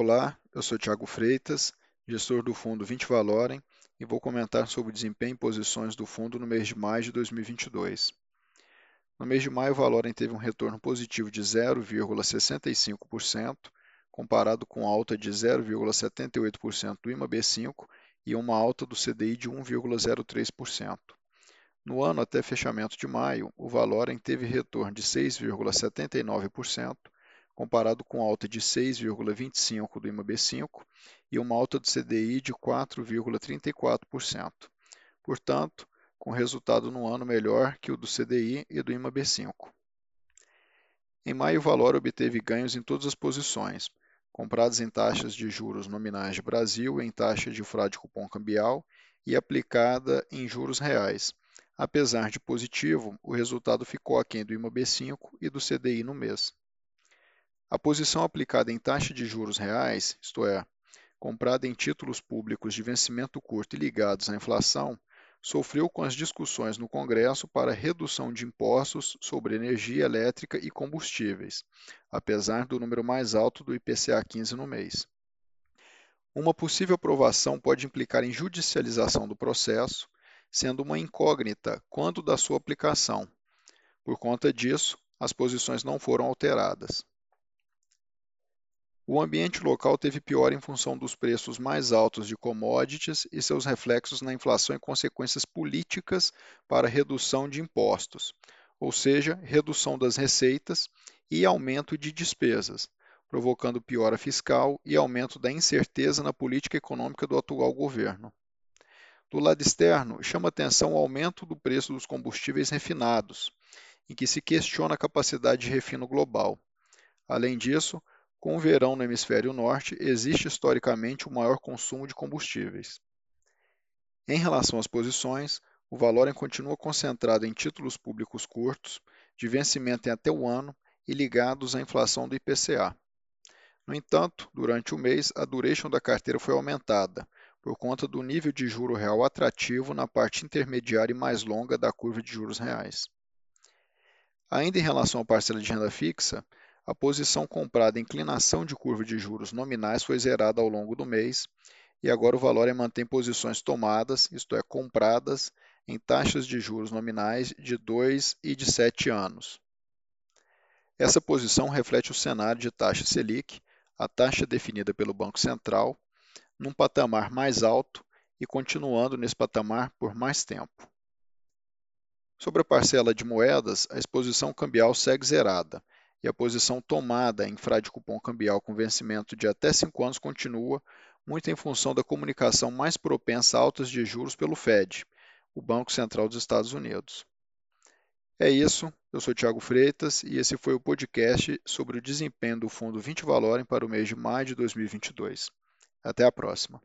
Olá, eu sou Tiago Freitas, gestor do fundo 20 Valorem, e vou comentar sobre o desempenho e posições do fundo no mês de maio de 2022. No mês de maio, o Valorem teve um retorno positivo de 0,65%, comparado com alta de 0,78% do IMAB5 e uma alta do CDI de 1,03%. No ano até fechamento de maio, o Valorem teve retorno de 6,79%, comparado com alta de 6,25% do IMAB5 e uma alta do CDI de 4,34%. Portanto, com resultado no ano melhor que o do CDI e do IMAB5. Em maio, o valor obteve ganhos em todas as posições, compradas em taxas de juros nominais de Brasil, em taxa de fraude cupom cambial e aplicada em juros reais. Apesar de positivo, o resultado ficou aquém do IMAB5 e do CDI no mês. A posição aplicada em taxa de juros reais, isto é, comprada em títulos públicos de vencimento curto e ligados à inflação, sofreu com as discussões no Congresso para redução de impostos sobre energia elétrica e combustíveis, apesar do número mais alto do IPCA 15 no mês. Uma possível aprovação pode implicar em judicialização do processo, sendo uma incógnita quanto da sua aplicação. Por conta disso, as posições não foram alteradas. O ambiente local teve pior em função dos preços mais altos de commodities e seus reflexos na inflação e consequências políticas para redução de impostos, ou seja, redução das receitas e aumento de despesas, provocando piora fiscal e aumento da incerteza na política econômica do atual governo. Do lado externo, chama atenção o aumento do preço dos combustíveis refinados, em que se questiona a capacidade de refino global. Além disso, com o verão no hemisfério norte, existe historicamente o maior consumo de combustíveis. Em relação às posições, o valor continua concentrado em títulos públicos curtos, de vencimento em até o ano e ligados à inflação do IPCA. No entanto, durante o mês, a duration da carteira foi aumentada, por conta do nível de juro real atrativo na parte intermediária e mais longa da curva de juros reais. Ainda em relação à parcela de renda fixa, a posição comprada em inclinação de curva de juros nominais foi zerada ao longo do mês e agora o valor é mantém posições tomadas, isto é, compradas, em taxas de juros nominais de 2 e de 7 anos. Essa posição reflete o cenário de taxa Selic, a taxa definida pelo Banco Central, num patamar mais alto e continuando nesse patamar por mais tempo. Sobre a parcela de moedas, a exposição cambial segue zerada e a posição tomada em frade cupom cambial com vencimento de até 5 anos continua, muito em função da comunicação mais propensa a altas de juros pelo Fed, o Banco Central dos Estados Unidos. É isso, eu sou Tiago Freitas e esse foi o podcast sobre o desempenho do Fundo 20 Valorem para o mês de maio de 2022. Até a próxima.